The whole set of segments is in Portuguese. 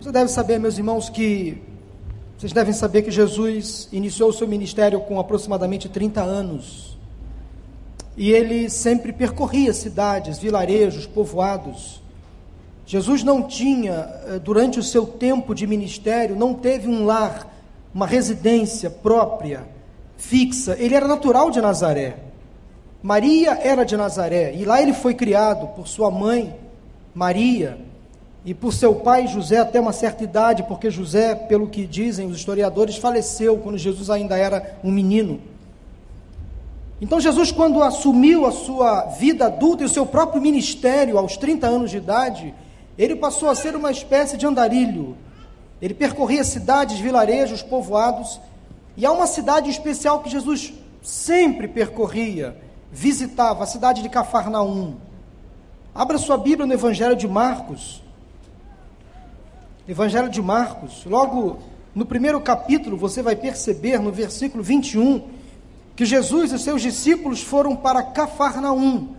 Você deve saber, meus irmãos, que vocês devem saber que Jesus iniciou o seu ministério com aproximadamente 30 anos. E ele sempre percorria cidades, vilarejos, povoados. Jesus não tinha, eh, durante o seu tempo de ministério, não teve um lar, uma residência própria, fixa. Ele era natural de Nazaré. Maria era de Nazaré e lá ele foi criado por sua mãe, Maria, e por seu pai José até uma certa idade, porque José, pelo que dizem os historiadores, faleceu quando Jesus ainda era um menino. Então Jesus, quando assumiu a sua vida adulta e o seu próprio ministério aos 30 anos de idade, ele passou a ser uma espécie de andarilho. Ele percorria cidades, vilarejos, povoados, e há uma cidade especial que Jesus sempre percorria, visitava, a cidade de Cafarnaum. Abra sua Bíblia no Evangelho de Marcos. Evangelho de Marcos, logo no primeiro capítulo, você vai perceber no versículo 21 que Jesus e seus discípulos foram para Cafarnaum.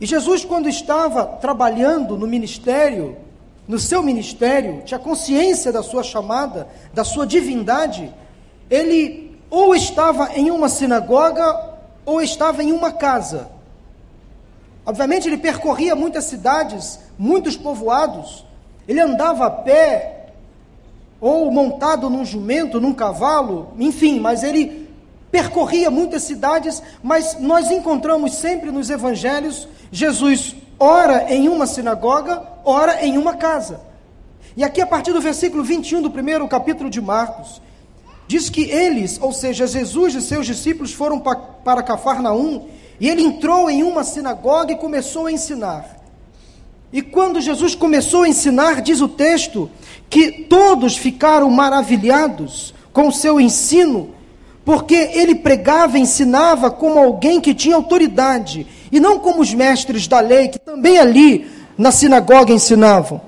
E Jesus, quando estava trabalhando no ministério, no seu ministério, tinha consciência da sua chamada, da sua divindade, ele ou estava em uma sinagoga ou estava em uma casa. Obviamente, ele percorria muitas cidades, muitos povoados, ele andava a pé, ou montado num jumento, num cavalo, enfim, mas ele percorria muitas cidades, mas nós encontramos sempre nos evangelhos Jesus ora em uma sinagoga, ora em uma casa. E aqui a partir do versículo 21 do primeiro capítulo de Marcos, diz que eles, ou seja, Jesus e seus discípulos foram para Cafarnaum, e ele entrou em uma sinagoga e começou a ensinar. E quando Jesus começou a ensinar, diz o texto, que todos ficaram maravilhados com o seu ensino, porque ele pregava ensinava como alguém que tinha autoridade, e não como os mestres da lei, que também ali na sinagoga ensinavam.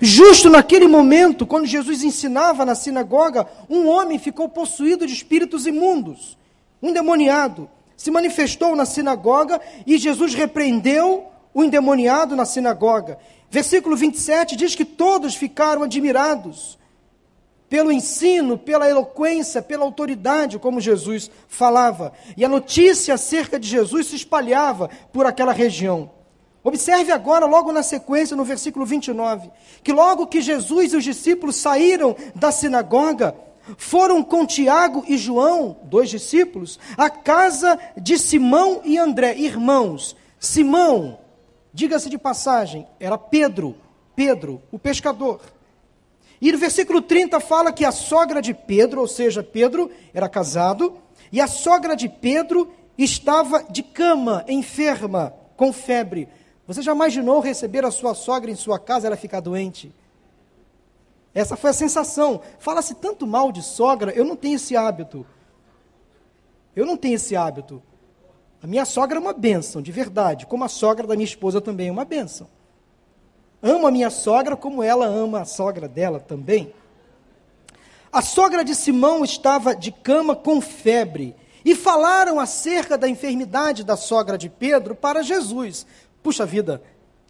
Justo naquele momento, quando Jesus ensinava na sinagoga, um homem ficou possuído de espíritos imundos, um endemoniado. Se manifestou na sinagoga e Jesus repreendeu o endemoniado na sinagoga. Versículo 27 diz que todos ficaram admirados pelo ensino, pela eloquência, pela autoridade como Jesus falava. E a notícia acerca de Jesus se espalhava por aquela região. Observe agora, logo na sequência, no versículo 29, que logo que Jesus e os discípulos saíram da sinagoga, foram com Tiago e João, dois discípulos, à casa de Simão e André, irmãos. Simão, Diga-se de passagem, era Pedro, Pedro, o pescador. E no versículo 30 fala que a sogra de Pedro, ou seja, Pedro era casado, e a sogra de Pedro estava de cama, enferma, com febre. Você já imaginou receber a sua sogra em sua casa e ela ficar doente? Essa foi a sensação. Fala-se tanto mal de sogra, eu não tenho esse hábito. Eu não tenho esse hábito. A minha sogra é uma bênção, de verdade, como a sogra da minha esposa também é uma bênção. Amo a minha sogra como ela ama a sogra dela também. A sogra de Simão estava de cama com febre e falaram acerca da enfermidade da sogra de Pedro para Jesus. Puxa vida,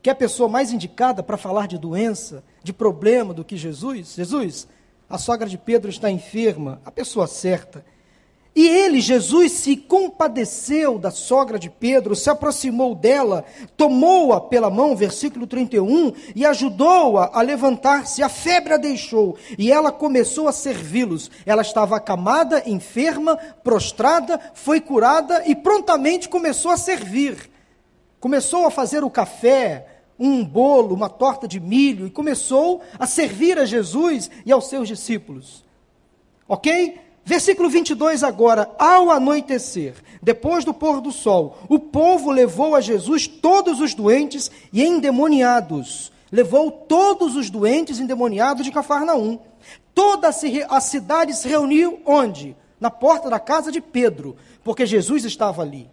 que é a pessoa mais indicada para falar de doença, de problema do que Jesus? Jesus, a sogra de Pedro está enferma, a pessoa certa. E ele, Jesus, se compadeceu da sogra de Pedro, se aproximou dela, tomou-a pela mão, versículo 31, e ajudou-a a levantar-se. A febre a deixou e ela começou a servi-los. Ela estava acamada, enferma, prostrada, foi curada e prontamente começou a servir. Começou a fazer o café, um bolo, uma torta de milho e começou a servir a Jesus e aos seus discípulos. Ok? Versículo 22 agora, ao anoitecer, depois do pôr do sol, o povo levou a Jesus todos os doentes e endemoniados. Levou todos os doentes endemoniados de Cafarnaum. Toda a cidade se reuniu onde? Na porta da casa de Pedro, porque Jesus estava ali.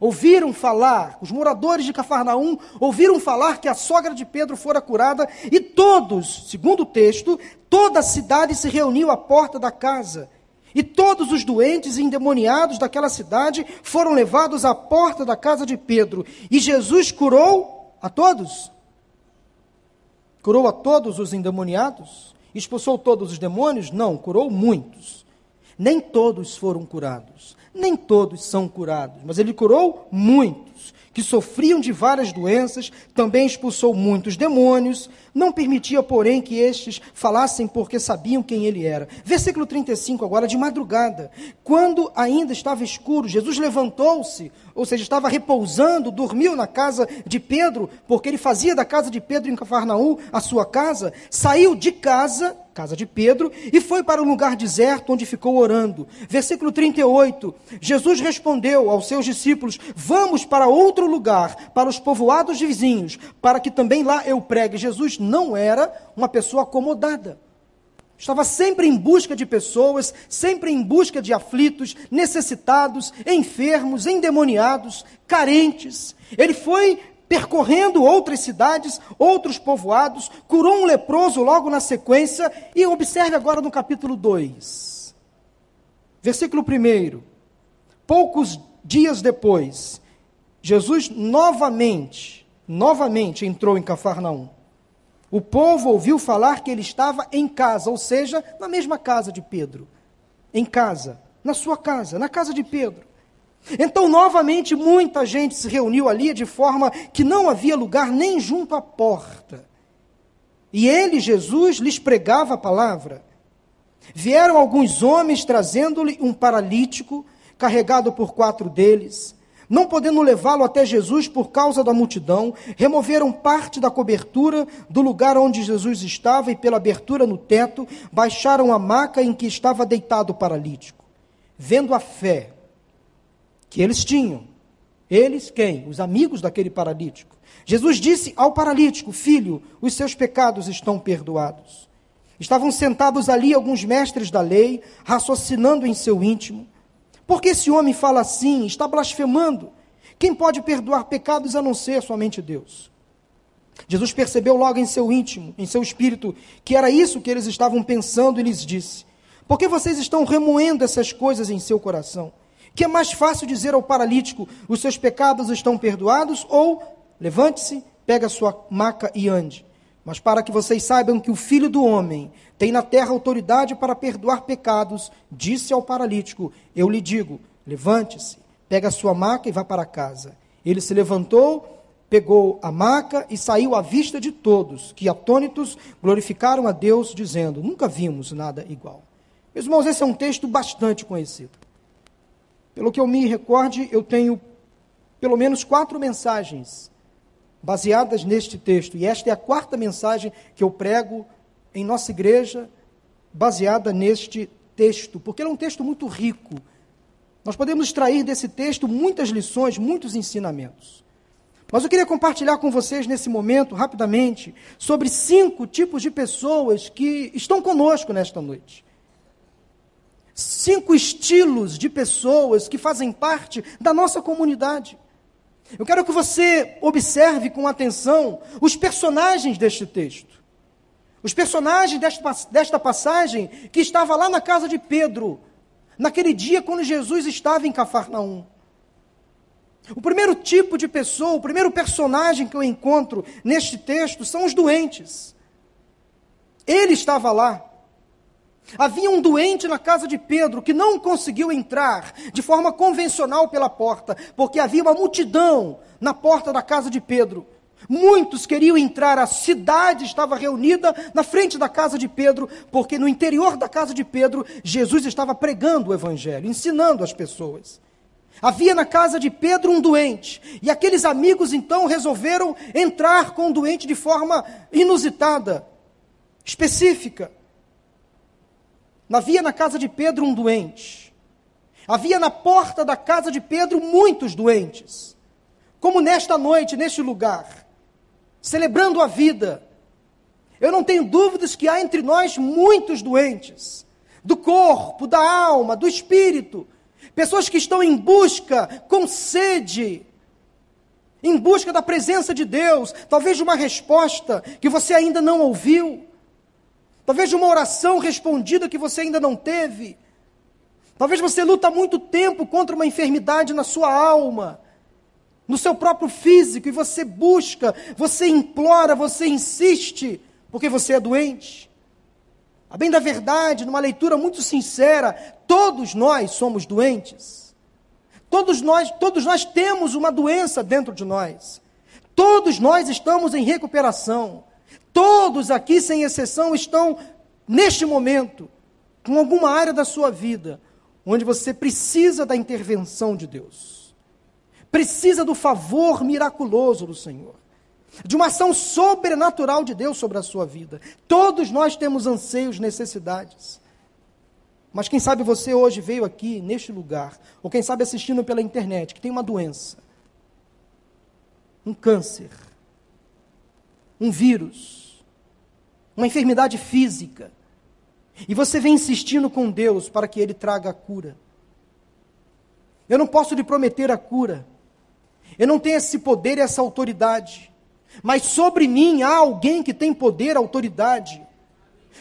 Ouviram falar, os moradores de Cafarnaum ouviram falar que a sogra de Pedro fora curada, e todos, segundo o texto, toda a cidade se reuniu à porta da casa. E todos os doentes e endemoniados daquela cidade foram levados à porta da casa de Pedro. E Jesus curou a todos? Curou a todos os endemoniados? Expulsou todos os demônios? Não, curou muitos. Nem todos foram curados, nem todos são curados, mas ele curou muitos que sofriam de várias doenças, também expulsou muitos demônios, não permitia, porém, que estes falassem porque sabiam quem ele era. Versículo 35, agora, de madrugada. Quando ainda estava escuro, Jesus levantou-se, ou seja, estava repousando, dormiu na casa de Pedro, porque ele fazia da casa de Pedro em Cafarnaum a sua casa, saiu de casa casa de Pedro, e foi para um lugar deserto onde ficou orando. Versículo 38. Jesus respondeu aos seus discípulos: Vamos para outro lugar, para os povoados vizinhos, para que também lá eu pregue. Jesus não era uma pessoa acomodada. Estava sempre em busca de pessoas, sempre em busca de aflitos, necessitados, enfermos, endemoniados, carentes. Ele foi percorrendo outras cidades, outros povoados, curou um leproso logo na sequência, e observe agora no capítulo 2, versículo 1. Poucos dias depois, Jesus novamente, novamente entrou em Cafarnaum. O povo ouviu falar que ele estava em casa, ou seja, na mesma casa de Pedro. Em casa, na sua casa, na casa de Pedro. Então, novamente, muita gente se reuniu ali de forma que não havia lugar nem junto à porta. E ele, Jesus, lhes pregava a palavra. Vieram alguns homens trazendo-lhe um paralítico, carregado por quatro deles. Não podendo levá-lo até Jesus por causa da multidão, removeram parte da cobertura do lugar onde Jesus estava e, pela abertura no teto, baixaram a maca em que estava deitado o paralítico. Vendo a fé que eles tinham. Eles quem? Os amigos daquele paralítico. Jesus disse ao paralítico: Filho, os seus pecados estão perdoados. Estavam sentados ali alguns mestres da lei, raciocinando em seu íntimo. Por que esse homem fala assim? Está blasfemando. Quem pode perdoar pecados a não ser somente Deus? Jesus percebeu logo em seu íntimo, em seu espírito, que era isso que eles estavam pensando e lhes disse: Por que vocês estão remoendo essas coisas em seu coração? Que é mais fácil dizer ao paralítico: os seus pecados estão perdoados, ou levante-se, pega a sua maca e ande. Mas para que vocês saibam que o filho do homem tem na terra autoridade para perdoar pecados, disse ao paralítico: Eu lhe digo, levante-se, pega sua maca e vá para casa. Ele se levantou, pegou a maca e saiu à vista de todos, que atônitos glorificaram a Deus, dizendo: Nunca vimos nada igual. Meus irmãos, esse é um texto bastante conhecido. Pelo que eu me recorde, eu tenho pelo menos quatro mensagens baseadas neste texto. E esta é a quarta mensagem que eu prego em nossa igreja, baseada neste texto, porque ele é um texto muito rico. Nós podemos extrair desse texto muitas lições, muitos ensinamentos. Mas eu queria compartilhar com vocês nesse momento, rapidamente, sobre cinco tipos de pessoas que estão conosco nesta noite cinco estilos de pessoas que fazem parte da nossa comunidade. Eu quero que você observe com atenção os personagens deste texto. Os personagens desta, desta passagem que estava lá na casa de Pedro, naquele dia quando Jesus estava em Cafarnaum. O primeiro tipo de pessoa, o primeiro personagem que eu encontro neste texto são os doentes. Ele estava lá. Havia um doente na casa de Pedro que não conseguiu entrar de forma convencional pela porta, porque havia uma multidão na porta da casa de Pedro. Muitos queriam entrar, a cidade estava reunida na frente da casa de Pedro, porque no interior da casa de Pedro, Jesus estava pregando o Evangelho, ensinando as pessoas. Havia na casa de Pedro um doente, e aqueles amigos então resolveram entrar com o doente de forma inusitada, específica. Havia na casa de Pedro um doente. Havia na porta da casa de Pedro muitos doentes. Como nesta noite, neste lugar, celebrando a vida. Eu não tenho dúvidas que há entre nós muitos doentes, do corpo, da alma, do espírito, pessoas que estão em busca, com sede, em busca da presença de Deus, talvez de uma resposta que você ainda não ouviu. Talvez de uma oração respondida que você ainda não teve. Talvez você luta muito tempo contra uma enfermidade na sua alma, no seu próprio físico, e você busca, você implora, você insiste porque você é doente. A bem da verdade, numa leitura muito sincera, todos nós somos doentes. Todos nós, todos nós temos uma doença dentro de nós. Todos nós estamos em recuperação. Todos aqui, sem exceção, estão neste momento com alguma área da sua vida onde você precisa da intervenção de Deus. Precisa do favor miraculoso do Senhor de uma ação sobrenatural de Deus sobre a sua vida. Todos nós temos anseios, necessidades. Mas quem sabe você hoje veio aqui, neste lugar, ou quem sabe assistindo pela internet, que tem uma doença, um câncer, um vírus, uma enfermidade física, e você vem insistindo com Deus para que Ele traga a cura. Eu não posso lhe prometer a cura, eu não tenho esse poder e essa autoridade. Mas sobre mim há alguém que tem poder, autoridade.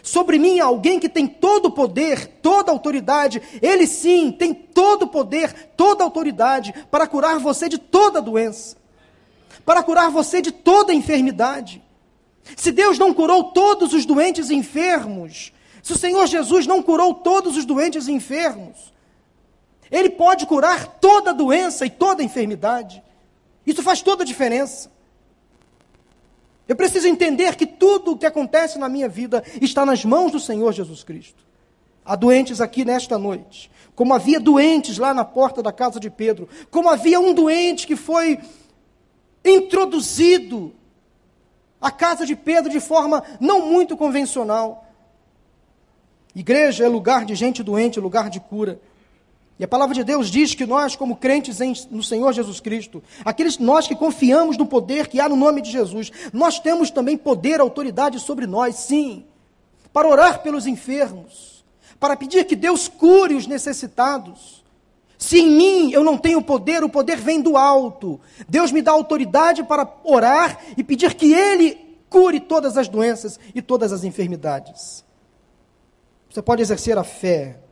Sobre mim há alguém que tem todo o poder, toda a autoridade. Ele sim tem todo o poder, toda a autoridade para curar você de toda doença, para curar você de toda enfermidade. Se Deus não curou todos os doentes e enfermos, se o Senhor Jesus não curou todos os doentes e enfermos, Ele pode curar toda doença e toda enfermidade. Isso faz toda a diferença. Eu preciso entender que tudo o que acontece na minha vida está nas mãos do Senhor Jesus Cristo. Há doentes aqui nesta noite, como havia doentes lá na porta da casa de Pedro, como havia um doente que foi introduzido à casa de Pedro de forma não muito convencional. Igreja é lugar de gente doente, lugar de cura. E a palavra de Deus diz que nós, como crentes em, no Senhor Jesus Cristo, aqueles nós que confiamos no poder que há no nome de Jesus, nós temos também poder, autoridade sobre nós, sim, para orar pelos enfermos, para pedir que Deus cure os necessitados. Se em mim eu não tenho poder, o poder vem do alto. Deus me dá autoridade para orar e pedir que Ele cure todas as doenças e todas as enfermidades. Você pode exercer a fé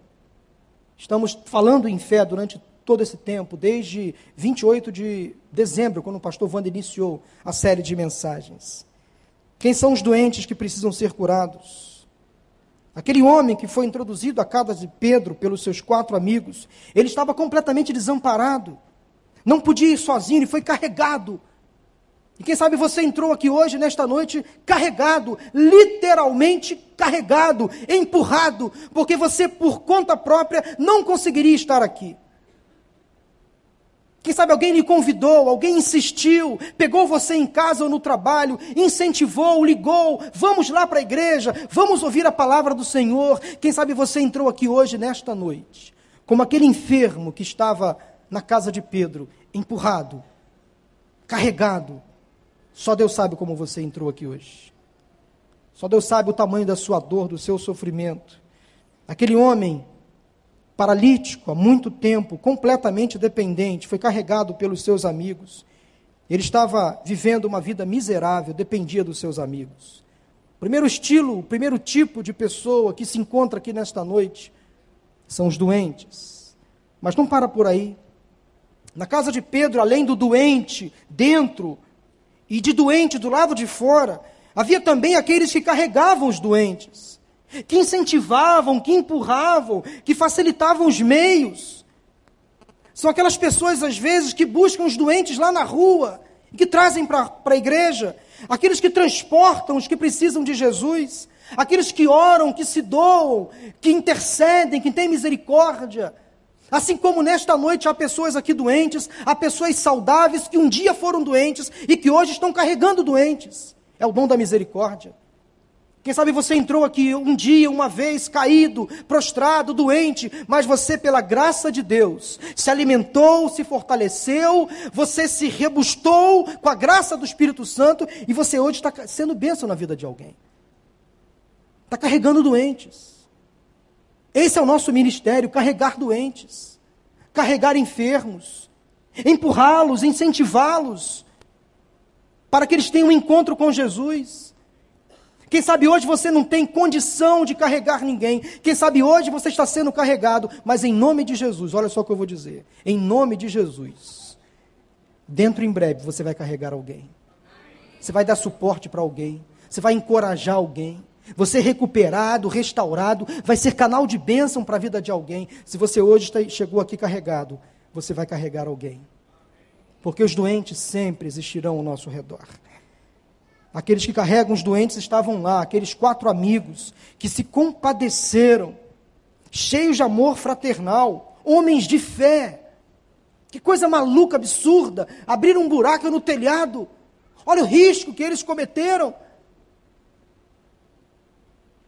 Estamos falando em fé durante todo esse tempo, desde 28 de dezembro, quando o pastor Wanda iniciou a série de mensagens. Quem são os doentes que precisam ser curados? Aquele homem que foi introduzido à casa de Pedro pelos seus quatro amigos, ele estava completamente desamparado, não podia ir sozinho, ele foi carregado e quem sabe você entrou aqui hoje, nesta noite, carregado, literalmente carregado, empurrado, porque você, por conta própria, não conseguiria estar aqui. Quem sabe alguém lhe convidou, alguém insistiu, pegou você em casa ou no trabalho, incentivou, ligou, vamos lá para a igreja, vamos ouvir a palavra do Senhor. Quem sabe você entrou aqui hoje, nesta noite, como aquele enfermo que estava na casa de Pedro, empurrado, carregado, só Deus sabe como você entrou aqui hoje. Só Deus sabe o tamanho da sua dor, do seu sofrimento. Aquele homem paralítico há muito tempo, completamente dependente, foi carregado pelos seus amigos. Ele estava vivendo uma vida miserável, dependia dos seus amigos. O primeiro estilo, o primeiro tipo de pessoa que se encontra aqui nesta noite são os doentes. Mas não para por aí. Na casa de Pedro, além do doente dentro, e de doente do lado de fora, havia também aqueles que carregavam os doentes, que incentivavam, que empurravam, que facilitavam os meios. São aquelas pessoas, às vezes, que buscam os doentes lá na rua e que trazem para a igreja, aqueles que transportam os que precisam de Jesus, aqueles que oram, que se doam, que intercedem, que têm misericórdia. Assim como nesta noite há pessoas aqui doentes, há pessoas saudáveis que um dia foram doentes e que hoje estão carregando doentes. É o dom da misericórdia. Quem sabe você entrou aqui um dia, uma vez, caído, prostrado, doente, mas você, pela graça de Deus, se alimentou, se fortaleceu, você se rebustou com a graça do Espírito Santo e você hoje está sendo bênção na vida de alguém. Está carregando doentes. Esse é o nosso ministério: carregar doentes, carregar enfermos, empurrá-los, incentivá-los, para que eles tenham um encontro com Jesus. Quem sabe hoje você não tem condição de carregar ninguém. Quem sabe hoje você está sendo carregado, mas em nome de Jesus, olha só o que eu vou dizer. Em nome de Jesus, dentro em breve você vai carregar alguém. Você vai dar suporte para alguém. você vai encorajar alguém. Você recuperado, restaurado, vai ser canal de bênção para a vida de alguém. Se você hoje está, chegou aqui carregado, você vai carregar alguém. Porque os doentes sempre existirão ao nosso redor. Aqueles que carregam os doentes estavam lá, aqueles quatro amigos que se compadeceram, cheios de amor fraternal, homens de fé. Que coisa maluca, absurda! Abriram um buraco no telhado. Olha o risco que eles cometeram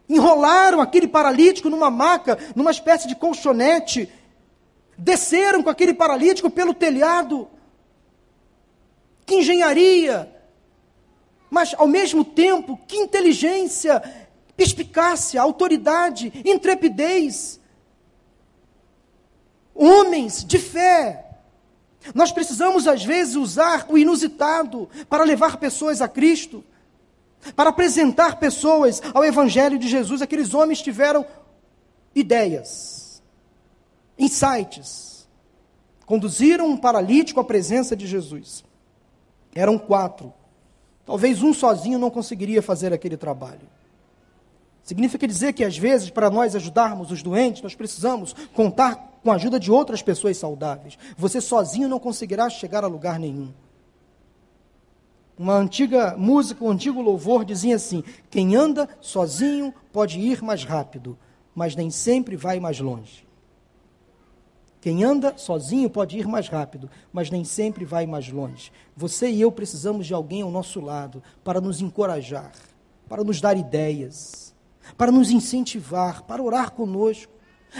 enrolaram aquele paralítico numa maca, numa espécie de colchonete, desceram com aquele paralítico pelo telhado. Que engenharia! Mas, ao mesmo tempo, que inteligência, perspicácia, autoridade, intrepidez. Homens de fé. Nós precisamos, às vezes, usar o inusitado para levar pessoas a Cristo para apresentar pessoas ao Evangelho de Jesus. Aqueles homens tiveram ideias, insights, conduziram um paralítico à presença de Jesus. Eram quatro. Talvez um sozinho não conseguiria fazer aquele trabalho. Significa dizer que, às vezes, para nós ajudarmos os doentes, nós precisamos contar com a ajuda de outras pessoas saudáveis. Você sozinho não conseguirá chegar a lugar nenhum. Uma antiga música, um antigo louvor dizia assim: quem anda sozinho pode ir mais rápido, mas nem sempre vai mais longe. Quem anda sozinho pode ir mais rápido, mas nem sempre vai mais longe. Você e eu precisamos de alguém ao nosso lado para nos encorajar, para nos dar ideias, para nos incentivar, para orar conosco.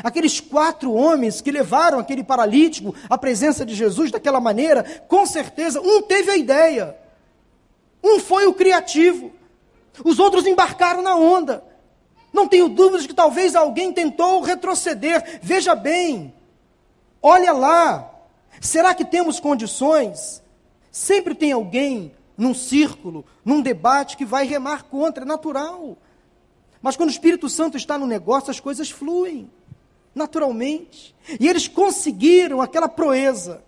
Aqueles quatro homens que levaram aquele paralítico à presença de Jesus daquela maneira, com certeza, um teve a ideia. Um foi o criativo. Os outros embarcaram na onda. Não tenho dúvidas que talvez alguém tentou retroceder. Veja bem, olha lá. Será que temos condições? Sempre tem alguém num círculo, num debate que vai remar contra, é natural. Mas quando o Espírito Santo está no negócio, as coisas fluem naturalmente. E eles conseguiram aquela proeza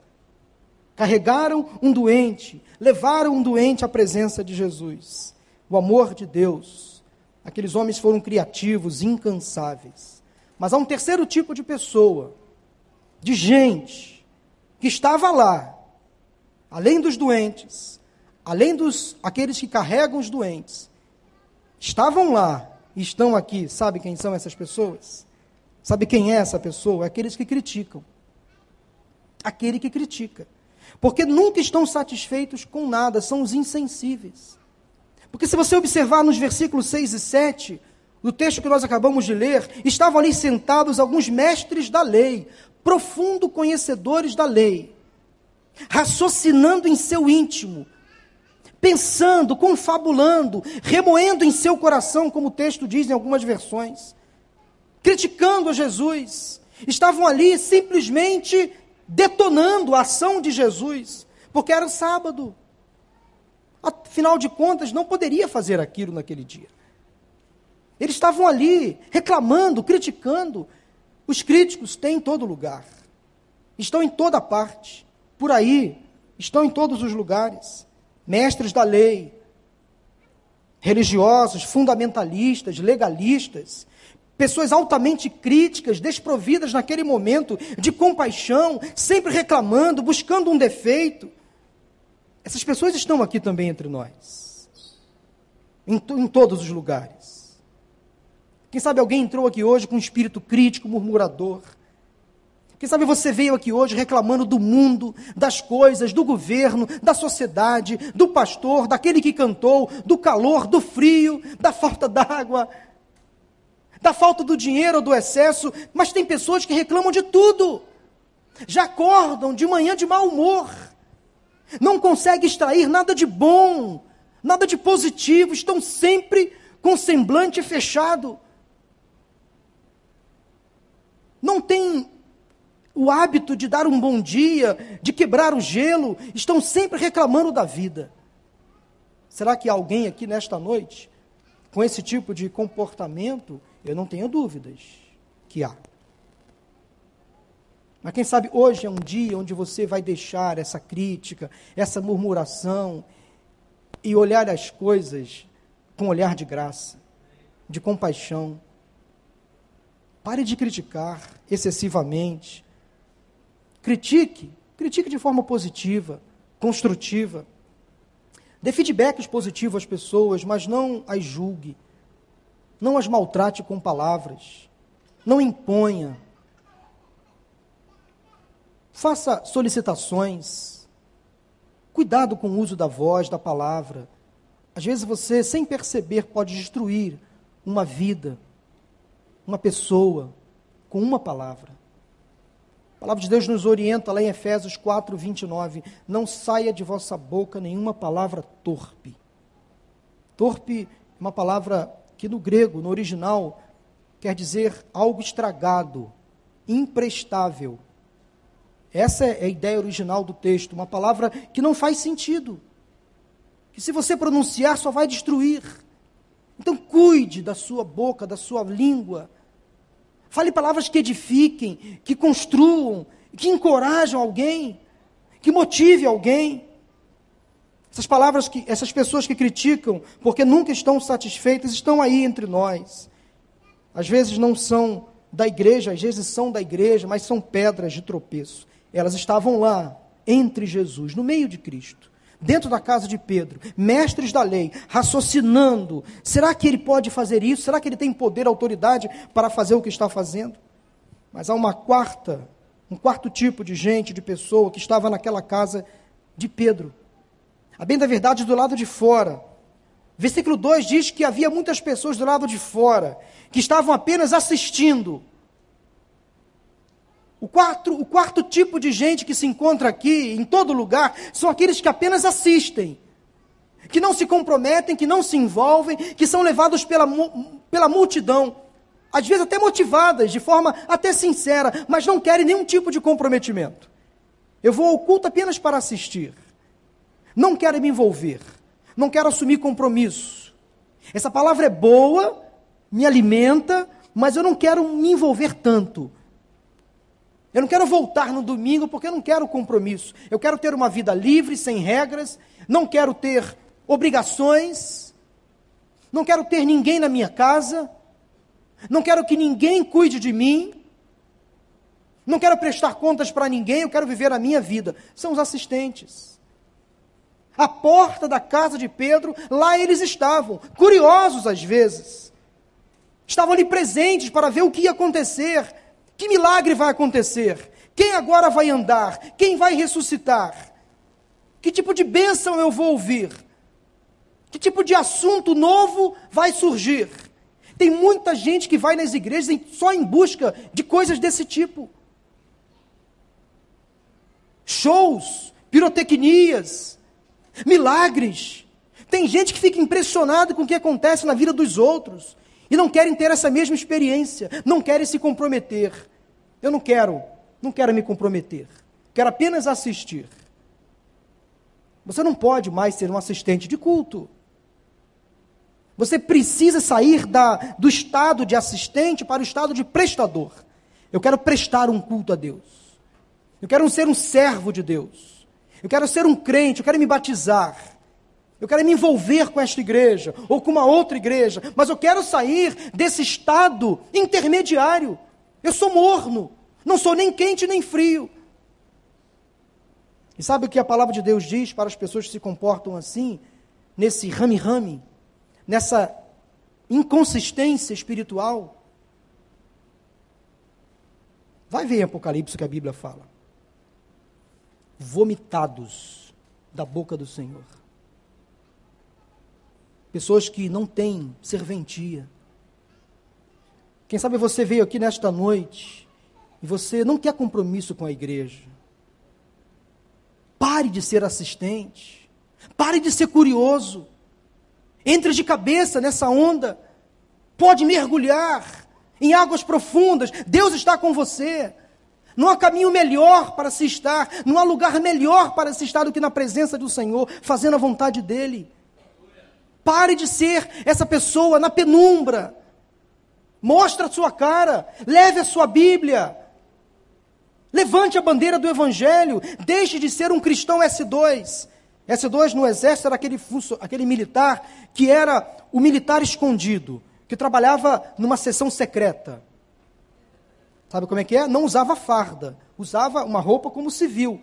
Carregaram um doente, levaram um doente à presença de Jesus. O amor de Deus. Aqueles homens foram criativos, incansáveis. Mas há um terceiro tipo de pessoa, de gente, que estava lá, além dos doentes, além dos aqueles que carregam os doentes, estavam lá e estão aqui. Sabe quem são essas pessoas? Sabe quem é essa pessoa? É aqueles que criticam. Aquele que critica. Porque nunca estão satisfeitos com nada, são os insensíveis. Porque se você observar nos versículos 6 e 7, do texto que nós acabamos de ler, estavam ali sentados alguns mestres da lei, profundo conhecedores da lei, raciocinando em seu íntimo, pensando, confabulando, remoendo em seu coração, como o texto diz em algumas versões, criticando a Jesus. Estavam ali simplesmente detonando a ação de Jesus, porque era sábado. Afinal de contas, não poderia fazer aquilo naquele dia. Eles estavam ali reclamando, criticando. Os críticos têm em todo lugar, estão em toda parte, por aí, estão em todos os lugares. Mestres da lei, religiosos, fundamentalistas, legalistas, Pessoas altamente críticas, desprovidas naquele momento de compaixão, sempre reclamando, buscando um defeito. Essas pessoas estão aqui também entre nós, em, em todos os lugares. Quem sabe alguém entrou aqui hoje com um espírito crítico, murmurador. Quem sabe você veio aqui hoje reclamando do mundo, das coisas, do governo, da sociedade, do pastor, daquele que cantou, do calor, do frio, da falta d'água, da falta do dinheiro ou do excesso, mas tem pessoas que reclamam de tudo. Já acordam de manhã de mau humor. Não conseguem extrair nada de bom, nada de positivo, estão sempre com semblante fechado. Não tem o hábito de dar um bom dia, de quebrar o gelo, estão sempre reclamando da vida. Será que alguém aqui nesta noite, com esse tipo de comportamento, eu não tenho dúvidas que há. Mas quem sabe hoje é um dia onde você vai deixar essa crítica, essa murmuração e olhar as coisas com olhar de graça, de compaixão. Pare de criticar excessivamente. Critique, critique de forma positiva, construtiva. Dê feedbacks positivos às pessoas, mas não as julgue. Não as maltrate com palavras. Não imponha. Faça solicitações. Cuidado com o uso da voz, da palavra. Às vezes você, sem perceber, pode destruir uma vida, uma pessoa, com uma palavra. A palavra de Deus nos orienta lá em Efésios 4, 29. Não saia de vossa boca nenhuma palavra torpe. Torpe é uma palavra que no grego, no original, quer dizer algo estragado, imprestável. Essa é a ideia original do texto, uma palavra que não faz sentido que se você pronunciar só vai destruir. Então cuide da sua boca, da sua língua. Fale palavras que edifiquem, que construam, que encorajam alguém, que motive alguém. Essas palavras que essas pessoas que criticam porque nunca estão satisfeitas estão aí entre nós. Às vezes não são da igreja, às vezes são da igreja, mas são pedras de tropeço. Elas estavam lá entre Jesus, no meio de Cristo dentro da casa de Pedro, mestres da lei, raciocinando: será que ele pode fazer isso? Será que ele tem poder, autoridade para fazer o que está fazendo? Mas há uma quarta, um quarto tipo de gente, de pessoa que estava naquela casa de Pedro. A bem da verdade, do lado de fora. Versículo 2 diz que havia muitas pessoas do lado de fora, que estavam apenas assistindo. O quarto, o quarto tipo de gente que se encontra aqui, em todo lugar, são aqueles que apenas assistem, que não se comprometem, que não se envolvem, que são levados pela, pela multidão, às vezes até motivadas, de forma até sincera, mas não querem nenhum tipo de comprometimento. Eu vou ao culto apenas para assistir, não quero me envolver, não quero assumir compromisso. Essa palavra é boa, me alimenta, mas eu não quero me envolver tanto. Eu não quero voltar no domingo porque eu não quero compromisso. Eu quero ter uma vida livre, sem regras. Não quero ter obrigações. Não quero ter ninguém na minha casa. Não quero que ninguém cuide de mim. Não quero prestar contas para ninguém. Eu quero viver a minha vida. São os assistentes. A porta da casa de Pedro, lá eles estavam, curiosos às vezes. Estavam ali presentes para ver o que ia acontecer que milagre vai acontecer? Quem agora vai andar? Quem vai ressuscitar? Que tipo de bênção eu vou ouvir? Que tipo de assunto novo vai surgir? Tem muita gente que vai nas igrejas só em busca de coisas desse tipo. Shows, pirotecnias, milagres. Tem gente que fica impressionada com o que acontece na vida dos outros. E não querem ter essa mesma experiência, não querem se comprometer. Eu não quero, não quero me comprometer. Quero apenas assistir. Você não pode mais ser um assistente de culto. Você precisa sair da, do estado de assistente para o estado de prestador. Eu quero prestar um culto a Deus. Eu quero ser um servo de Deus. Eu quero ser um crente, eu quero me batizar. Eu quero me envolver com esta igreja ou com uma outra igreja, mas eu quero sair desse estado intermediário. Eu sou morno, não sou nem quente nem frio. E sabe o que a palavra de Deus diz para as pessoas que se comportam assim, nesse rame-rame, nessa inconsistência espiritual? Vai ver em Apocalipse que a Bíblia fala. Vomitados da boca do Senhor pessoas que não têm serventia. Quem sabe você veio aqui nesta noite e você não quer compromisso com a igreja. Pare de ser assistente. Pare de ser curioso. Entre de cabeça nessa onda. Pode mergulhar em águas profundas. Deus está com você. Não há caminho melhor para se estar, não há lugar melhor para se estar do que na presença do Senhor, fazendo a vontade dEle. Pare de ser essa pessoa na penumbra. Mostre a sua cara, leve a sua Bíblia. Levante a bandeira do Evangelho, deixe de ser um cristão S2. S2 no exército era aquele, aquele militar que era o militar escondido, que trabalhava numa sessão secreta. Sabe como é que é? Não usava farda, usava uma roupa como civil.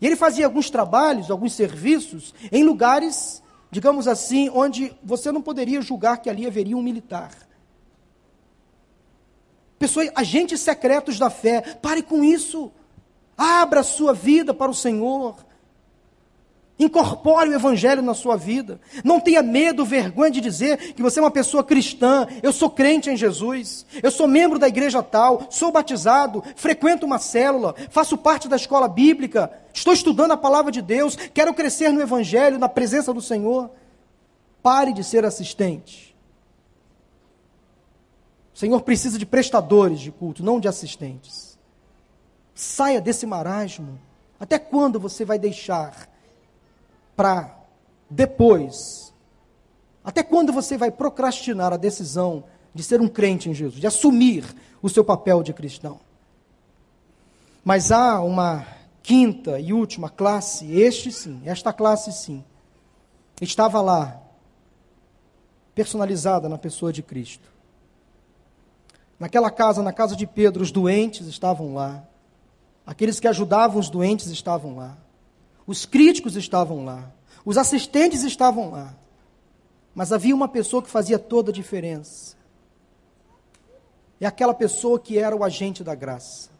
E ele fazia alguns trabalhos, alguns serviços em lugares, digamos assim, onde você não poderia julgar que ali haveria um militar. Pessoas, agentes secretos da fé, pare com isso. Abra a sua vida para o Senhor. Incorpore o Evangelho na sua vida. Não tenha medo, vergonha de dizer que você é uma pessoa cristã. Eu sou crente em Jesus. Eu sou membro da igreja tal. Sou batizado. Frequento uma célula. Faço parte da escola bíblica. Estou estudando a palavra de Deus. Quero crescer no Evangelho, na presença do Senhor. Pare de ser assistente. O Senhor precisa de prestadores de culto, não de assistentes. Saia desse marasmo. Até quando você vai deixar? Para depois. Até quando você vai procrastinar a decisão de ser um crente em Jesus, de assumir o seu papel de cristão? Mas há uma quinta e última classe, este sim, esta classe sim, estava lá, personalizada na pessoa de Cristo. Naquela casa, na casa de Pedro, os doentes estavam lá. Aqueles que ajudavam os doentes estavam lá. Os críticos estavam lá. Os assistentes estavam lá. Mas havia uma pessoa que fazia toda a diferença. É aquela pessoa que era o agente da graça.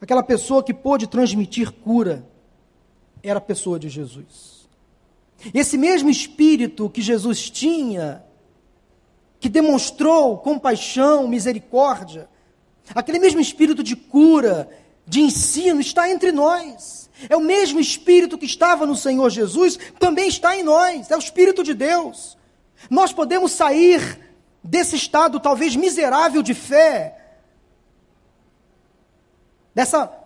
Aquela pessoa que pôde transmitir cura era a pessoa de Jesus. Esse mesmo espírito que Jesus tinha, que demonstrou compaixão, misericórdia, aquele mesmo espírito de cura, de ensino, está entre nós. É o mesmo Espírito que estava no Senhor Jesus, também está em nós, é o Espírito de Deus. Nós podemos sair desse estado talvez miserável de fé, dessa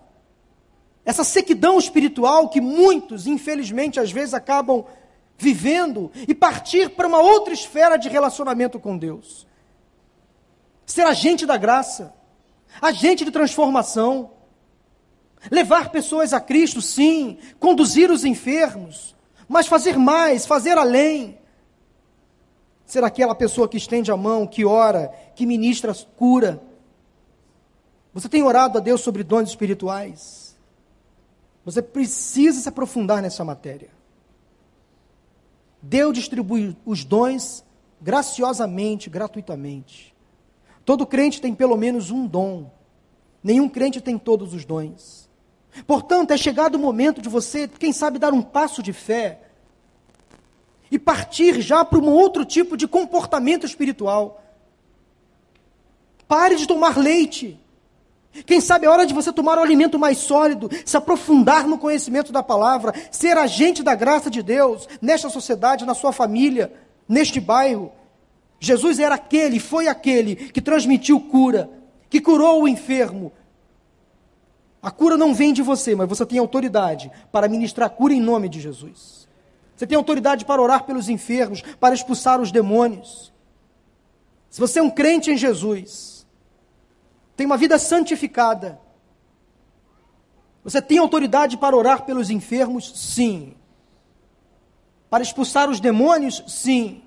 essa sequidão espiritual que muitos, infelizmente, às vezes acabam vivendo e partir para uma outra esfera de relacionamento com Deus. Ser agente da graça, agente de transformação. Levar pessoas a Cristo, sim. Conduzir os enfermos. Mas fazer mais, fazer além. Ser aquela pessoa que estende a mão, que ora, que ministra cura. Você tem orado a Deus sobre dons espirituais? Você precisa se aprofundar nessa matéria. Deus distribui os dons graciosamente, gratuitamente. Todo crente tem pelo menos um dom. Nenhum crente tem todos os dons. Portanto, é chegado o momento de você, quem sabe, dar um passo de fé e partir já para um outro tipo de comportamento espiritual. Pare de tomar leite. Quem sabe é hora de você tomar um alimento mais sólido, se aprofundar no conhecimento da palavra, ser agente da graça de Deus nesta sociedade, na sua família, neste bairro. Jesus era aquele, foi aquele que transmitiu cura, que curou o enfermo, a cura não vem de você, mas você tem autoridade para ministrar cura em nome de Jesus. Você tem autoridade para orar pelos enfermos, para expulsar os demônios. Se você é um crente em Jesus, tem uma vida santificada, você tem autoridade para orar pelos enfermos? Sim. Para expulsar os demônios? Sim.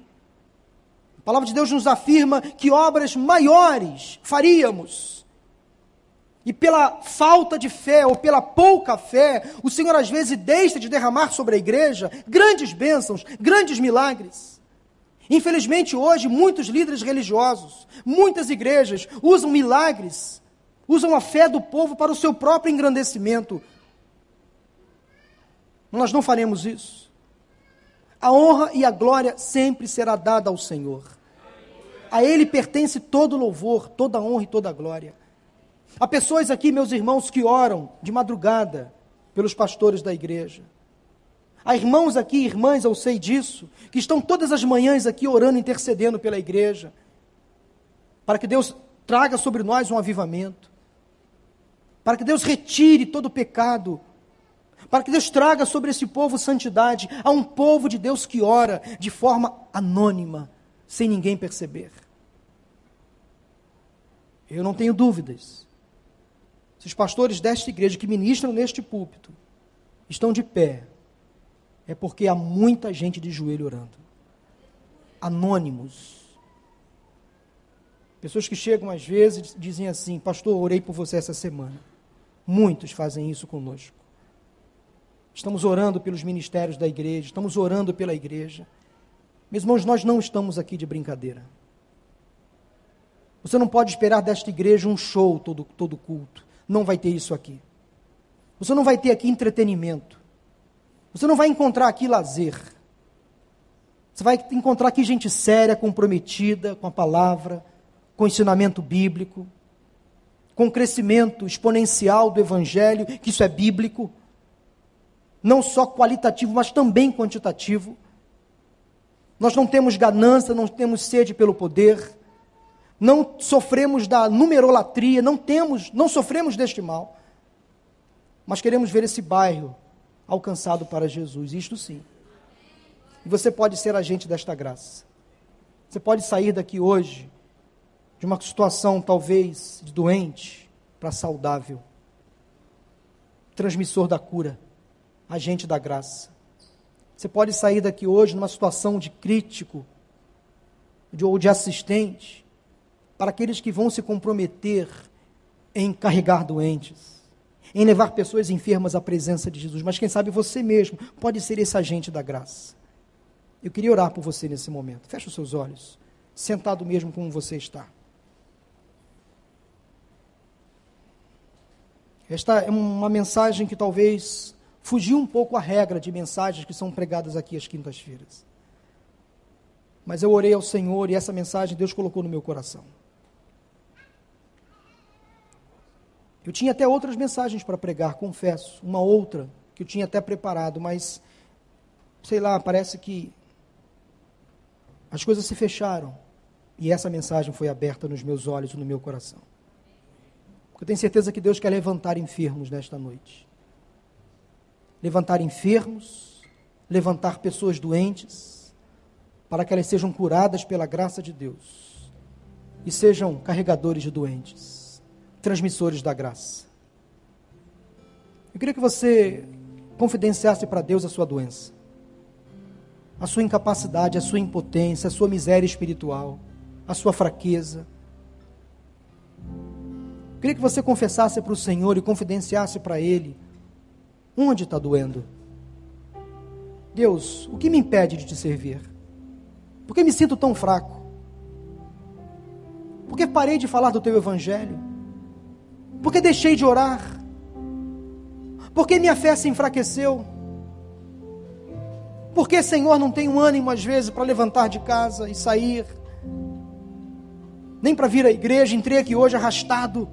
A palavra de Deus nos afirma que obras maiores faríamos e pela falta de fé ou pela pouca fé, o Senhor às vezes deixa de derramar sobre a igreja grandes bênçãos, grandes milagres. Infelizmente, hoje, muitos líderes religiosos, muitas igrejas usam milagres, usam a fé do povo para o seu próprio engrandecimento. Nós não faremos isso. A honra e a glória sempre será dada ao Senhor. A Ele pertence todo louvor, toda honra e toda glória. Há pessoas aqui, meus irmãos, que oram de madrugada pelos pastores da igreja. Há irmãos aqui, irmãs, eu sei disso, que estão todas as manhãs aqui orando, intercedendo pela igreja, para que Deus traga sobre nós um avivamento, para que Deus retire todo o pecado, para que Deus traga sobre esse povo santidade, a um povo de Deus que ora de forma anônima, sem ninguém perceber. Eu não tenho dúvidas se os pastores desta igreja que ministram neste púlpito estão de pé, é porque há muita gente de joelho orando. Anônimos. Pessoas que chegam às vezes e dizem assim: Pastor, orei por você essa semana. Muitos fazem isso conosco. Estamos orando pelos ministérios da igreja, estamos orando pela igreja. Meus irmãos, nós não estamos aqui de brincadeira. Você não pode esperar desta igreja um show todo, todo culto. Não vai ter isso aqui. Você não vai ter aqui entretenimento. Você não vai encontrar aqui lazer. Você vai encontrar aqui gente séria, comprometida com a palavra, com o ensinamento bíblico, com o crescimento exponencial do evangelho, que isso é bíblico, não só qualitativo, mas também quantitativo. Nós não temos ganância, não temos sede pelo poder, não sofremos da numerolatria, não temos, não sofremos deste mal. Mas queremos ver esse bairro alcançado para Jesus, isto sim. E você pode ser agente desta graça. Você pode sair daqui hoje de uma situação talvez de doente para saudável. Transmissor da cura, agente da graça. Você pode sair daqui hoje numa situação de crítico de, ou de assistente para aqueles que vão se comprometer em carregar doentes em levar pessoas enfermas à presença de Jesus, mas quem sabe você mesmo pode ser esse agente da graça. Eu queria orar por você nesse momento. Feche os seus olhos, sentado mesmo como você está. Esta é uma mensagem que talvez fugiu um pouco à regra de mensagens que são pregadas aqui às quintas-feiras. Mas eu orei ao Senhor e essa mensagem Deus colocou no meu coração. Eu tinha até outras mensagens para pregar, confesso, uma outra que eu tinha até preparado, mas sei lá, parece que as coisas se fecharam e essa mensagem foi aberta nos meus olhos e no meu coração. Eu tenho certeza que Deus quer levantar enfermos nesta noite. Levantar enfermos, levantar pessoas doentes, para que elas sejam curadas pela graça de Deus e sejam carregadores de doentes transmissores da graça. Eu queria que você confidenciasse para Deus a sua doença, a sua incapacidade, a sua impotência, a sua miséria espiritual, a sua fraqueza. Eu queria que você confessasse para o Senhor e confidenciasse para Ele onde está doendo. Deus, o que me impede de te servir? Por que me sinto tão fraco? Por que parei de falar do teu evangelho? Porque deixei de orar? Porque minha fé se enfraqueceu? Porque, Senhor, não tenho ânimo às vezes para levantar de casa e sair? Nem para vir à igreja, entrei aqui hoje arrastado.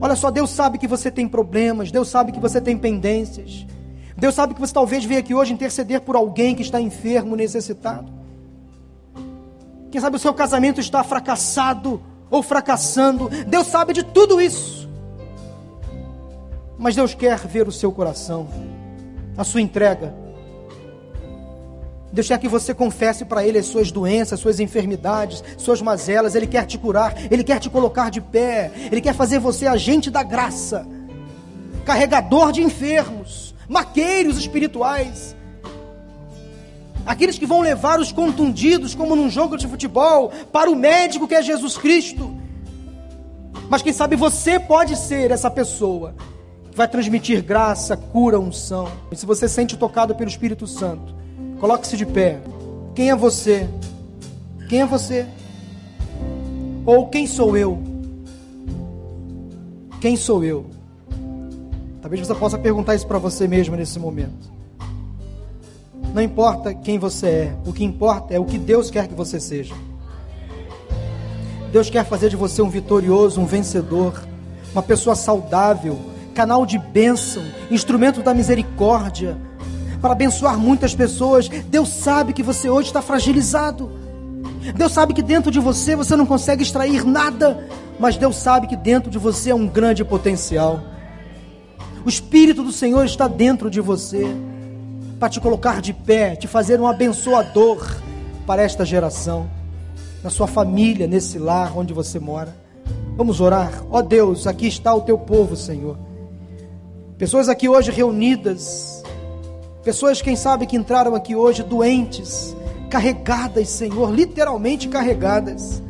Olha só, Deus sabe que você tem problemas, Deus sabe que você tem pendências. Deus sabe que você talvez veio aqui hoje interceder por alguém que está enfermo, necessitado. Quem sabe o seu casamento está fracassado ou fracassando. Deus sabe de tudo isso. Mas Deus quer ver o seu coração, a sua entrega. Deus quer que você confesse para Ele as suas doenças, as suas enfermidades, suas mazelas. Ele quer te curar, Ele quer te colocar de pé, Ele quer fazer você agente da graça, carregador de enfermos, maqueiros espirituais aqueles que vão levar os contundidos, como num jogo de futebol, para o médico que é Jesus Cristo. Mas quem sabe você pode ser essa pessoa que vai transmitir graça, cura, unção. E se você sente tocado pelo Espírito Santo, coloque-se de pé. Quem é você? Quem é você? Ou quem sou eu? Quem sou eu? Talvez você possa perguntar isso para você mesmo nesse momento. Não importa quem você é, o que importa é o que Deus quer que você seja. Deus quer fazer de você um vitorioso, um vencedor, uma pessoa saudável, canal de bênção, instrumento da misericórdia, para abençoar muitas pessoas. Deus sabe que você hoje está fragilizado. Deus sabe que dentro de você você não consegue extrair nada, mas Deus sabe que dentro de você é um grande potencial. O Espírito do Senhor está dentro de você para te colocar de pé, te fazer um abençoador para esta geração, na sua família, nesse lar onde você mora. Vamos orar. Ó oh Deus, aqui está o teu povo, Senhor. Pessoas aqui hoje reunidas Pessoas, quem sabe, que entraram aqui hoje doentes, carregadas, Senhor, literalmente carregadas,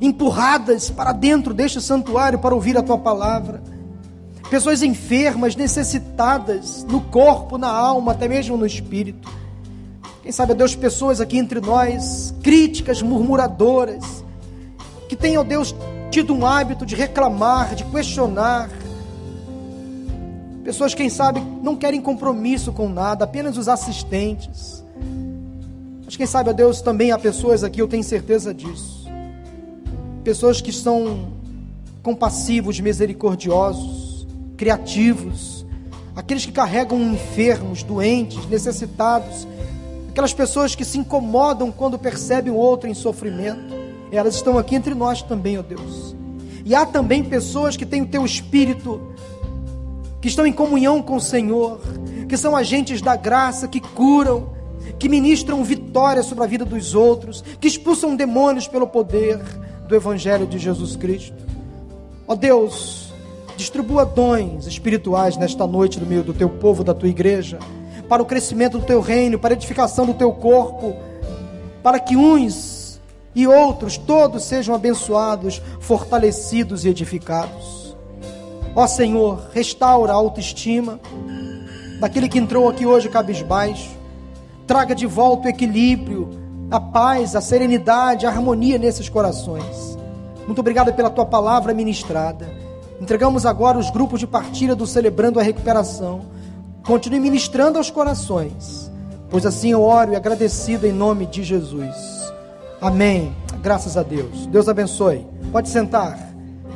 empurradas para dentro deste santuário para ouvir a tua palavra. Pessoas enfermas, necessitadas no corpo, na alma, até mesmo no espírito. Quem sabe, Deus, pessoas aqui entre nós, críticas, murmuradoras, que tenham, Deus, tido um hábito de reclamar, de questionar. Pessoas, quem sabe, não querem compromisso com nada, apenas os assistentes. Mas quem sabe, Deus, também há pessoas aqui, eu tenho certeza disso. Pessoas que são compassivos, misericordiosos, criativos, aqueles que carregam enfermos, doentes, necessitados, aquelas pessoas que se incomodam quando percebem o outro em sofrimento. Elas estão aqui entre nós também, ó Deus. E há também pessoas que têm o teu espírito, que estão em comunhão com o Senhor, que são agentes da graça, que curam, que ministram vitória sobre a vida dos outros, que expulsam demônios pelo poder do Evangelho de Jesus Cristo. Ó Deus, distribua dons espirituais nesta noite no meio do teu povo, da tua igreja, para o crescimento do teu reino, para a edificação do teu corpo, para que uns e outros, todos sejam abençoados, fortalecidos e edificados. Ó Senhor, restaura a autoestima daquele que entrou aqui hoje cabisbaixo, traga de volta o equilíbrio, a paz, a serenidade, a harmonia nesses corações. Muito obrigado pela tua palavra ministrada. Entregamos agora os grupos de partilha do Celebrando a Recuperação. Continue ministrando aos corações, pois assim eu oro e agradecido em nome de Jesus. Amém. Graças a Deus. Deus abençoe. Pode sentar.